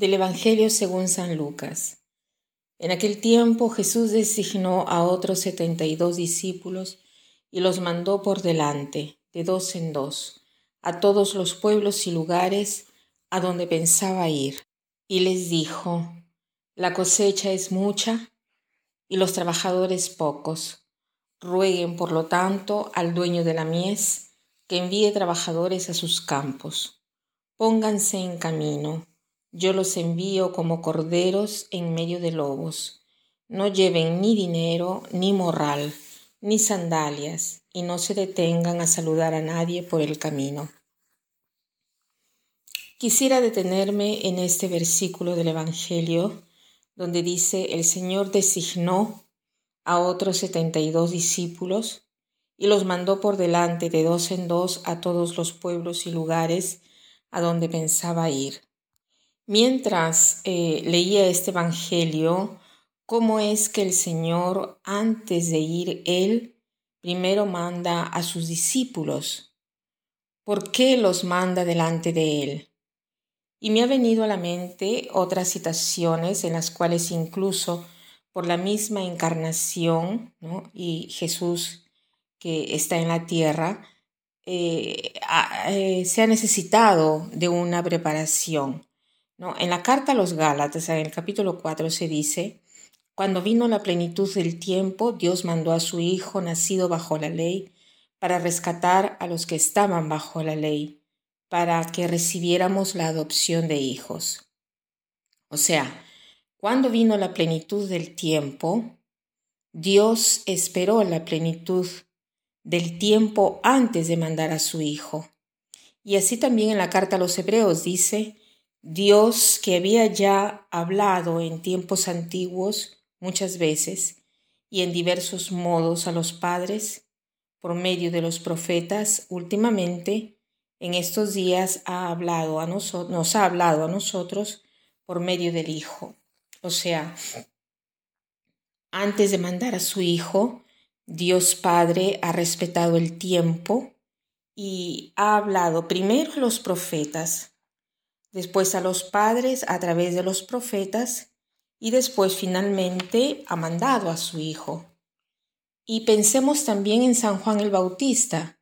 Del Evangelio según San Lucas. En aquel tiempo Jesús designó a otros setenta y dos discípulos y los mandó por delante, de dos en dos, a todos los pueblos y lugares a donde pensaba ir. Y les dijo, La cosecha es mucha y los trabajadores pocos. Rueguen, por lo tanto, al dueño de la mies que envíe trabajadores a sus campos. Pónganse en camino yo los envío como corderos en medio de lobos. No lleven ni dinero, ni morral, ni sandalias, y no se detengan a saludar a nadie por el camino. Quisiera detenerme en este versículo del Evangelio, donde dice, el Señor designó a otros setenta y dos discípulos y los mandó por delante de dos en dos a todos los pueblos y lugares a donde pensaba ir. Mientras eh, leía este Evangelio, cómo es que el Señor, antes de ir Él, primero manda a sus discípulos. ¿Por qué los manda delante de Él? Y me ha venido a la mente otras citaciones en las cuales incluso por la misma encarnación y Jesús que está en la tierra, eh, eh, se ha necesitado de una preparación. En la carta a los Gálatas, en el capítulo 4, se dice, cuando vino la plenitud del tiempo, Dios mandó a su Hijo, nacido bajo la ley, para rescatar a los que estaban bajo la ley, para que recibiéramos la adopción de hijos. O sea, cuando vino la plenitud del tiempo, Dios esperó la plenitud del tiempo antes de mandar a su Hijo. Y así también en la carta a los Hebreos dice, Dios que había ya hablado en tiempos antiguos muchas veces y en diversos modos a los padres por medio de los profetas, últimamente en estos días ha hablado a nos ha hablado a nosotros por medio del Hijo. O sea, antes de mandar a su Hijo, Dios Padre ha respetado el tiempo y ha hablado primero a los profetas después a los padres a través de los profetas y después finalmente ha mandado a su Hijo. Y pensemos también en San Juan el Bautista,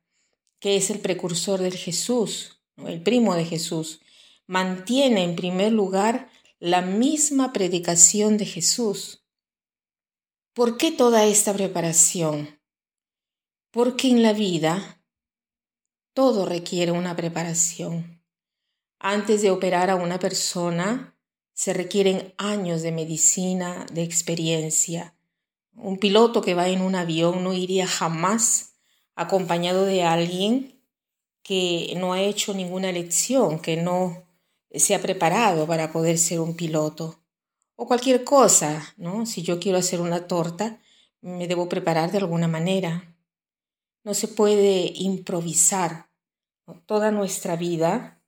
que es el precursor del Jesús, el primo de Jesús. Mantiene en primer lugar la misma predicación de Jesús. ¿Por qué toda esta preparación? Porque en la vida todo requiere una preparación. Antes de operar a una persona, se requieren años de medicina, de experiencia. Un piloto que va en un avión no iría jamás acompañado de alguien que no ha hecho ninguna lección, que no se ha preparado para poder ser un piloto. O cualquier cosa, ¿no? Si yo quiero hacer una torta, me debo preparar de alguna manera. No se puede improvisar. Toda nuestra vida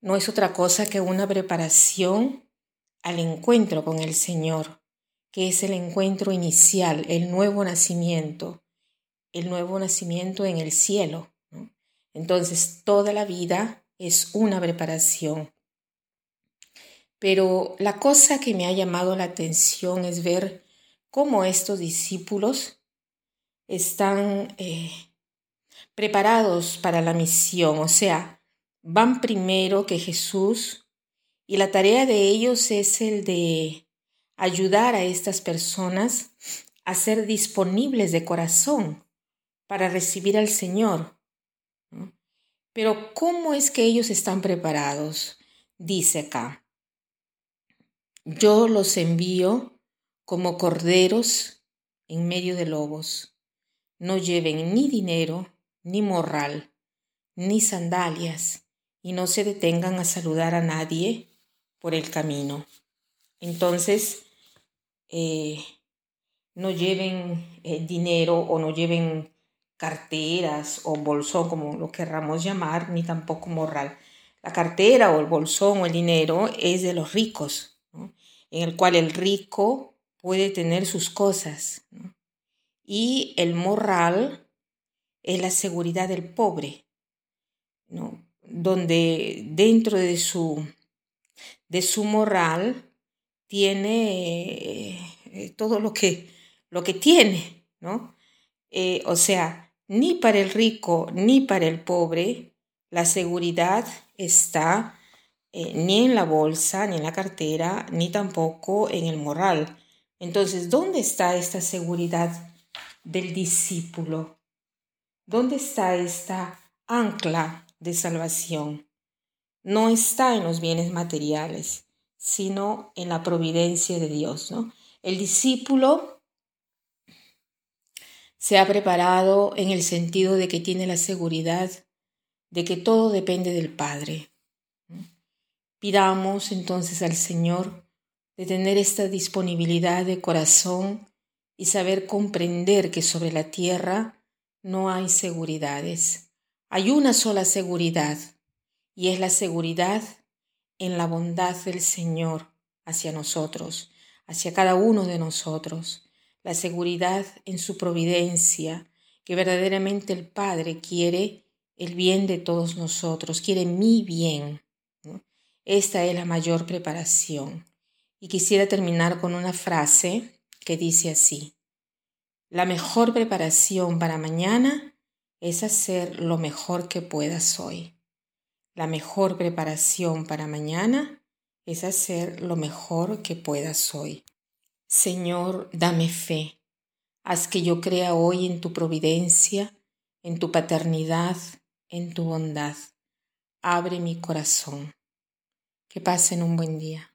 no es otra cosa que una preparación al encuentro con el Señor, que es el encuentro inicial, el nuevo nacimiento, el nuevo nacimiento en el cielo. Entonces, toda la vida es una preparación. Pero la cosa que me ha llamado la atención es ver cómo estos discípulos están eh, preparados para la misión, o sea, van primero que Jesús y la tarea de ellos es el de ayudar a estas personas a ser disponibles de corazón para recibir al Señor. Pero ¿cómo es que ellos están preparados? Dice acá, yo los envío como corderos en medio de lobos. No lleven ni dinero, ni morral, ni sandalias y no se detengan a saludar a nadie por el camino. Entonces, eh, no lleven eh, dinero o no lleven carteras o bolsón, como lo querramos llamar, ni tampoco morral. La cartera o el bolsón o el dinero es de los ricos, en el cual el rico puede tener sus cosas. Y el morral es la seguridad del pobre. ¿no? Donde dentro de su de su moral, tiene eh, todo lo que, lo que tiene, ¿no? Eh, o sea, ni para el rico ni para el pobre la seguridad está eh, ni en la bolsa, ni en la cartera, ni tampoco en el moral. Entonces, ¿dónde está esta seguridad del discípulo? ¿Dónde está esta ancla de salvación? No está en los bienes materiales, sino en la providencia de Dios, ¿no? El discípulo se ha preparado en el sentido de que tiene la seguridad de que todo depende del Padre. Pidamos entonces al Señor de tener esta disponibilidad de corazón y saber comprender que sobre la tierra no hay seguridades. Hay una sola seguridad y es la seguridad en la bondad del Señor hacia nosotros, hacia cada uno de nosotros, la seguridad en su providencia, que verdaderamente el Padre quiere el bien de todos nosotros, quiere mi bien. Esta es la mayor preparación. Y quisiera terminar con una frase que dice así. La mejor preparación para mañana es hacer lo mejor que puedas hoy. La mejor preparación para mañana es hacer lo mejor que puedas hoy. Señor, dame fe. Haz que yo crea hoy en tu providencia, en tu paternidad, en tu bondad. Abre mi corazón. Que pasen un buen día.